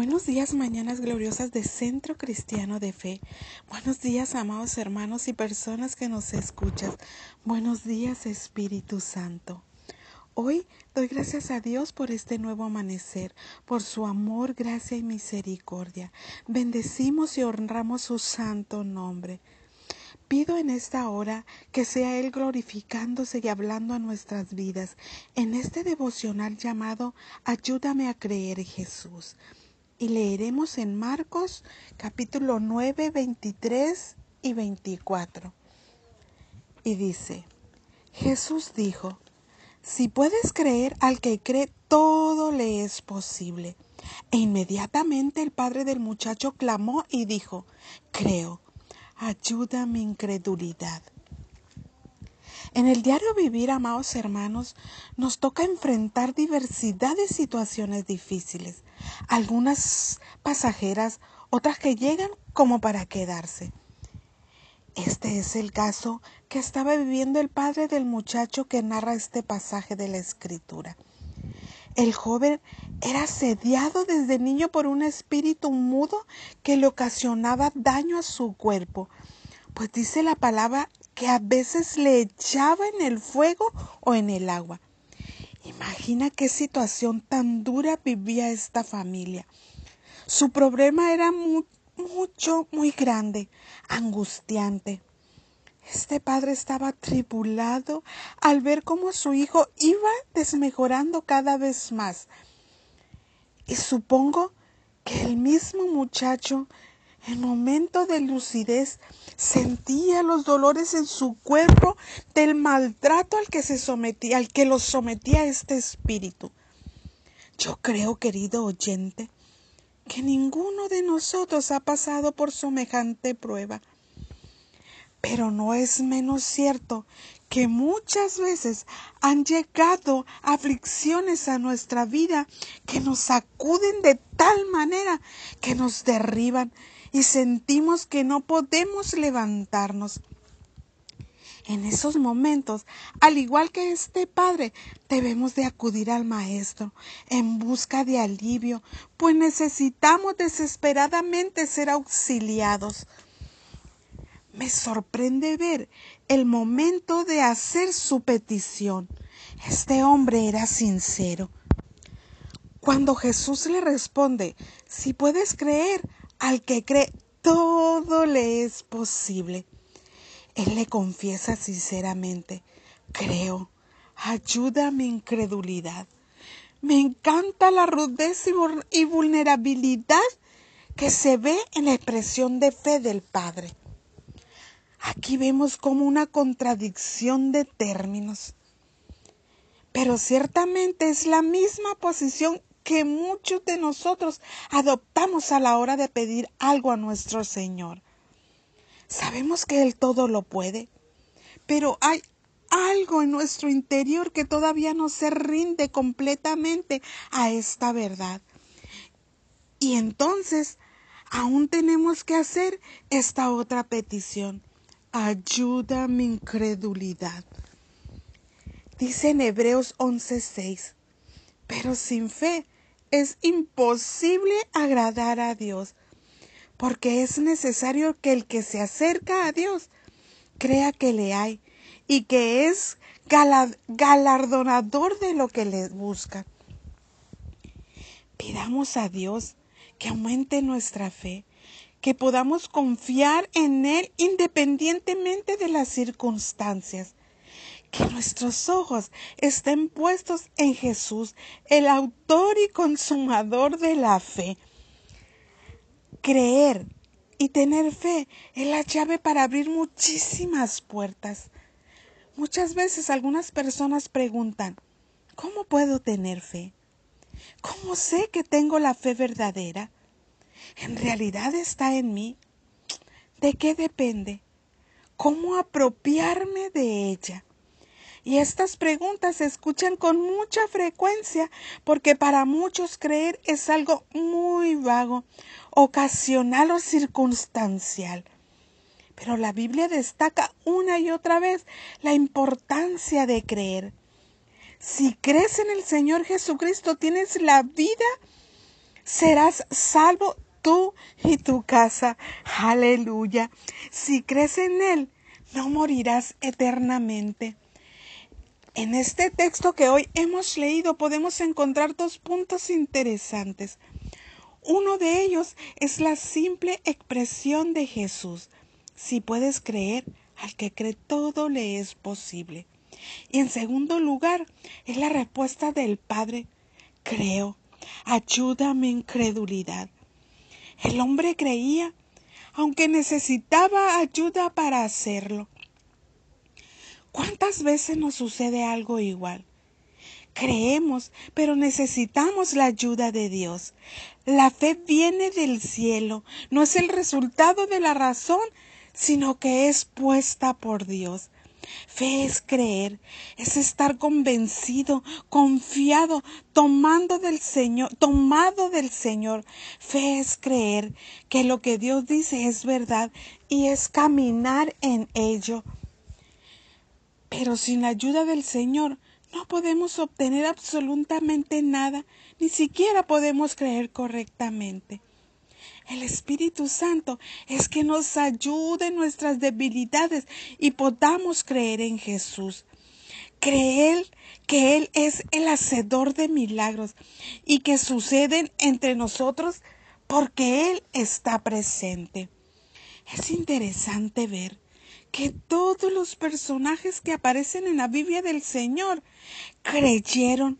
Buenos días, mañanas gloriosas de Centro Cristiano de Fe. Buenos días, amados hermanos y personas que nos escuchas. Buenos días, Espíritu Santo. Hoy doy gracias a Dios por este nuevo amanecer, por su amor, gracia y misericordia. Bendecimos y honramos su santo nombre. Pido en esta hora que sea Él glorificándose y hablando a nuestras vidas en este devocional llamado Ayúdame a creer Jesús y leeremos en Marcos capítulo 9, 23 y 24. Y dice, Jesús dijo, si puedes creer al que cree, todo le es posible. E inmediatamente el padre del muchacho clamó y dijo, creo, ayuda mi incredulidad. En el diario vivir, amados hermanos, nos toca enfrentar diversidad de situaciones difíciles, algunas pasajeras, otras que llegan como para quedarse. Este es el caso que estaba viviendo el padre del muchacho que narra este pasaje de la escritura. El joven era asediado desde niño por un espíritu mudo que le ocasionaba daño a su cuerpo, pues dice la palabra que a veces le echaba en el fuego o en el agua. Imagina qué situación tan dura vivía esta familia. Su problema era mucho, muy grande, angustiante. Este padre estaba tribulado al ver cómo su hijo iba desmejorando cada vez más. Y supongo que el mismo muchacho en momento de lucidez sentía los dolores en su cuerpo del maltrato al que se sometía, al que lo sometía este espíritu. Yo creo, querido oyente, que ninguno de nosotros ha pasado por semejante prueba. Pero no es menos cierto que muchas veces han llegado aflicciones a nuestra vida que nos sacuden de tal manera que nos derriban y sentimos que no podemos levantarnos. En esos momentos, al igual que este Padre, debemos de acudir al Maestro en busca de alivio, pues necesitamos desesperadamente ser auxiliados. Me sorprende ver el momento de hacer su petición. Este hombre era sincero. Cuando Jesús le responde, si puedes creer, al que cree, todo le es posible. Él le confiesa sinceramente, creo, ayuda a mi incredulidad. Me encanta la rudeza y vulnerabilidad que se ve en la expresión de fe del Padre. Aquí vemos como una contradicción de términos. Pero ciertamente es la misma posición que muchos de nosotros adoptamos a la hora de pedir algo a nuestro Señor. Sabemos que Él todo lo puede, pero hay algo en nuestro interior que todavía no se rinde completamente a esta verdad. Y entonces aún tenemos que hacer esta otra petición. Ayuda mi incredulidad. Dice en Hebreos 11:6, pero sin fe es imposible agradar a Dios, porque es necesario que el que se acerca a Dios crea que le hay y que es galardonador de lo que le busca. Pidamos a Dios que aumente nuestra fe, que podamos confiar en Él independientemente de las circunstancias que nuestros ojos estén puestos en Jesús, el autor y consumador de la fe. Creer y tener fe es la llave para abrir muchísimas puertas. Muchas veces algunas personas preguntan, ¿cómo puedo tener fe? ¿Cómo sé que tengo la fe verdadera? ¿En realidad está en mí? ¿De qué depende? ¿Cómo apropiarme de ella? Y estas preguntas se escuchan con mucha frecuencia porque para muchos creer es algo muy vago, ocasional o circunstancial. Pero la Biblia destaca una y otra vez la importancia de creer. Si crees en el Señor Jesucristo, tienes la vida serás salvo tú y tu casa. Aleluya. Si crees en Él, no morirás eternamente. En este texto que hoy hemos leído podemos encontrar dos puntos interesantes. Uno de ellos es la simple expresión de Jesús. Si puedes creer, al que cree todo le es posible. Y en segundo lugar, es la respuesta del Padre. Creo, ayúdame incredulidad. El hombre creía, aunque necesitaba ayuda para hacerlo. ¿Cuántas veces nos sucede algo igual? Creemos, pero necesitamos la ayuda de Dios. La fe viene del cielo, no es el resultado de la razón, sino que es puesta por Dios. Fe es creer, es estar convencido, confiado, tomando del Señor, tomado del Señor. Fe es creer que lo que Dios dice es verdad y es caminar en ello. Pero sin la ayuda del Señor no podemos obtener absolutamente nada, ni siquiera podemos creer correctamente. El Espíritu Santo es que nos ayude en nuestras debilidades y podamos creer en Jesús. Creer que Él es el hacedor de milagros y que suceden entre nosotros porque Él está presente. Es interesante ver que todos los personajes que aparecen en la Biblia del Señor creyeron,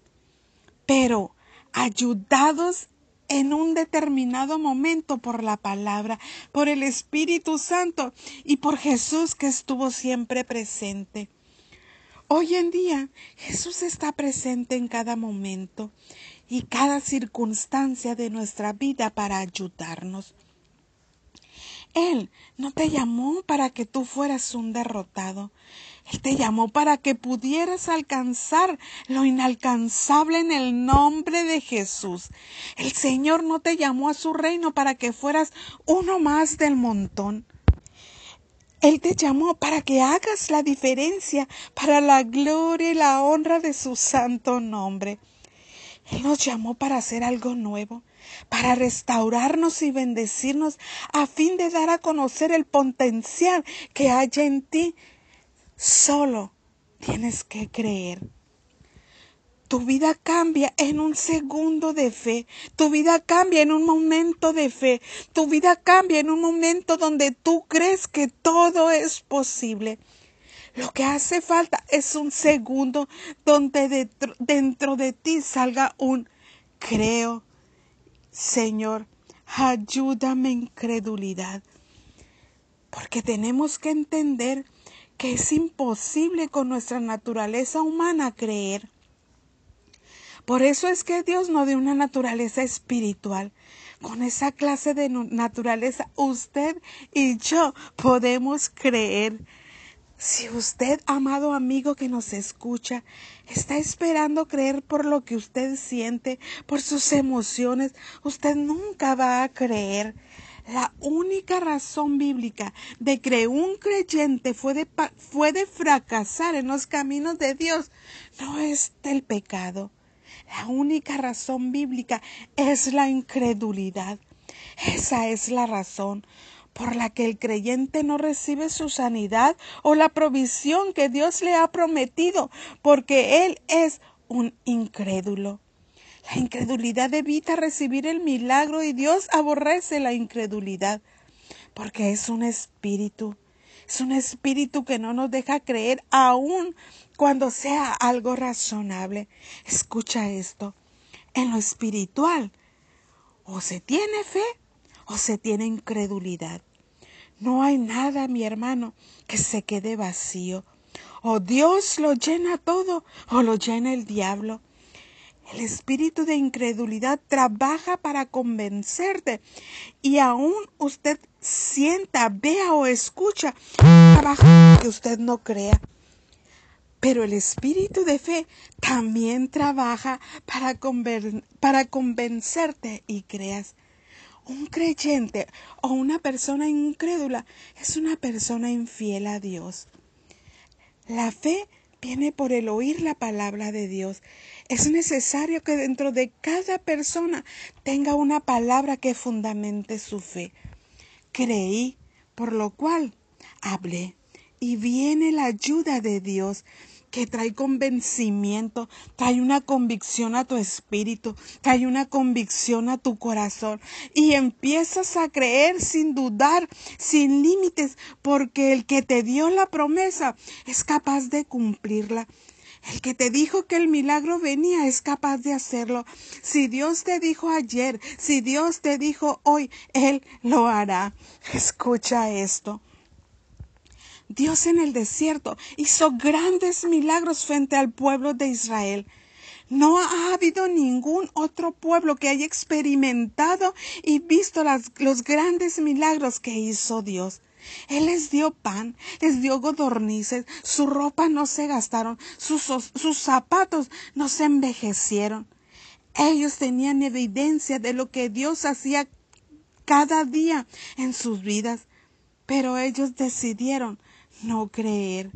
pero ayudados en un determinado momento por la palabra, por el Espíritu Santo y por Jesús que estuvo siempre presente. Hoy en día Jesús está presente en cada momento y cada circunstancia de nuestra vida para ayudarnos. Él no te llamó para que tú fueras un derrotado. Él te llamó para que pudieras alcanzar lo inalcanzable en el nombre de Jesús. El Señor no te llamó a su reino para que fueras uno más del montón. Él te llamó para que hagas la diferencia para la gloria y la honra de su santo nombre. Él nos llamó para hacer algo nuevo, para restaurarnos y bendecirnos a fin de dar a conocer el potencial que hay en ti. Solo tienes que creer. Tu vida cambia en un segundo de fe. Tu vida cambia en un momento de fe. Tu vida cambia en un momento donde tú crees que todo es posible. Lo que hace falta es un segundo donde dentro, de ti salga un creo. Señor, ayúdame incredulidad. Porque tenemos que entender que es imposible con nuestra naturaleza humana creer. Por eso es que Dios nos dio una naturaleza espiritual. Con esa clase de naturaleza usted y yo podemos creer. Si usted, amado amigo que nos escucha, está esperando creer por lo que usted siente, por sus emociones, usted nunca va a creer. La única razón bíblica de que un creyente fue de, fue de fracasar en los caminos de Dios no es del pecado. La única razón bíblica es la incredulidad. Esa es la razón por la que el creyente no recibe su sanidad o la provisión que Dios le ha prometido, porque él es un incrédulo. La incredulidad evita recibir el milagro y Dios aborrece la incredulidad, porque es un espíritu. Es un espíritu que no nos deja creer aún cuando sea algo razonable. Escucha esto. En lo espiritual, o se tiene fe o se tiene incredulidad. No hay nada, mi hermano, que se quede vacío. O Dios lo llena todo o lo llena el diablo. El espíritu de incredulidad trabaja para convencerte y aún usted sienta, vea o escucha, trabaja que usted no crea. Pero el espíritu de fe también trabaja para, para convencerte y creas. Un creyente o una persona incrédula es una persona infiel a Dios. La fe viene por el oír la palabra de Dios. Es necesario que dentro de cada persona tenga una palabra que fundamente su fe. Creí, por lo cual hablé. Y viene la ayuda de Dios que trae convencimiento, trae una convicción a tu espíritu, trae una convicción a tu corazón y empiezas a creer sin dudar, sin límites, porque el que te dio la promesa es capaz de cumplirla. El que te dijo que el milagro venía es capaz de hacerlo. Si Dios te dijo ayer, si Dios te dijo hoy, Él lo hará. Escucha esto. Dios en el desierto hizo grandes milagros frente al pueblo de Israel. No ha habido ningún otro pueblo que haya experimentado y visto los grandes milagros que hizo Dios. Él les dio pan, les dio godornices, su ropa no se gastaron, sus, sus zapatos no se envejecieron. Ellos tenían evidencia de lo que Dios hacía cada día en sus vidas, pero ellos decidieron no creer.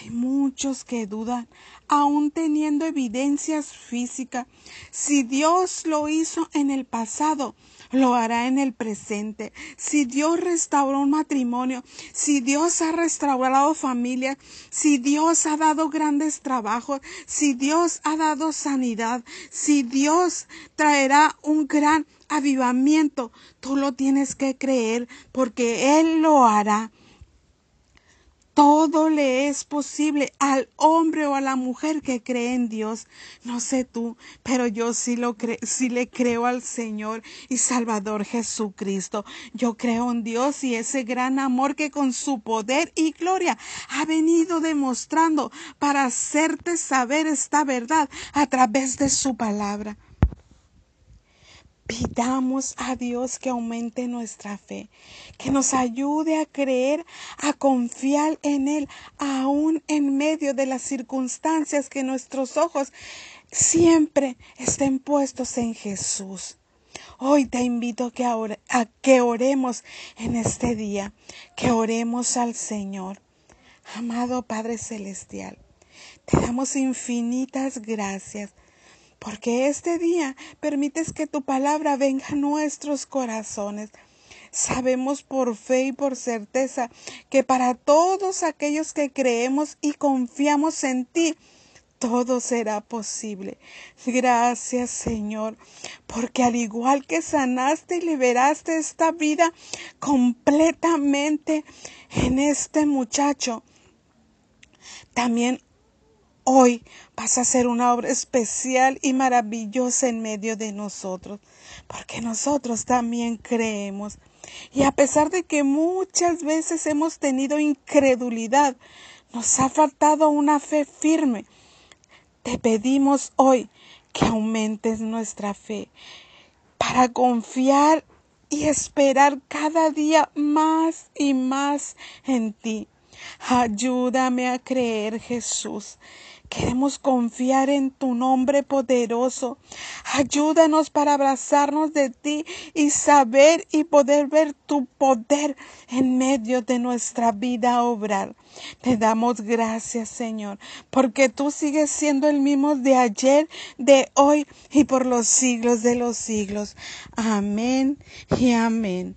Hay muchos que dudan, aún teniendo evidencias físicas. Si Dios lo hizo en el pasado, lo hará en el presente. Si Dios restauró un matrimonio, si Dios ha restaurado familias, si Dios ha dado grandes trabajos, si Dios ha dado sanidad, si Dios traerá un gran avivamiento, tú lo tienes que creer porque Él lo hará. Todo le es posible al hombre o a la mujer que cree en Dios. No sé tú, pero yo sí lo sí le creo al Señor y Salvador Jesucristo. Yo creo en Dios y ese gran amor que con su poder y gloria ha venido demostrando para hacerte saber esta verdad a través de su palabra. Pidamos a Dios que aumente nuestra fe, que nos ayude a creer, a confiar en Él, aún en medio de las circunstancias que nuestros ojos siempre estén puestos en Jesús. Hoy te invito a que oremos en este día, que oremos al Señor. Amado Padre Celestial, te damos infinitas gracias porque este día permites que tu palabra venga a nuestros corazones. Sabemos por fe y por certeza que para todos aquellos que creemos y confiamos en ti, todo será posible. Gracias Señor, porque al igual que sanaste y liberaste esta vida completamente en este muchacho, también Hoy vas a hacer una obra especial y maravillosa en medio de nosotros, porque nosotros también creemos. Y a pesar de que muchas veces hemos tenido incredulidad, nos ha faltado una fe firme. Te pedimos hoy que aumentes nuestra fe para confiar y esperar cada día más y más en ti. Ayúdame a creer, Jesús, Queremos confiar en tu nombre poderoso. Ayúdanos para abrazarnos de ti y saber y poder ver tu poder en medio de nuestra vida obrar. Te damos gracias, Señor, porque tú sigues siendo el mismo de ayer, de hoy y por los siglos de los siglos. Amén y amén.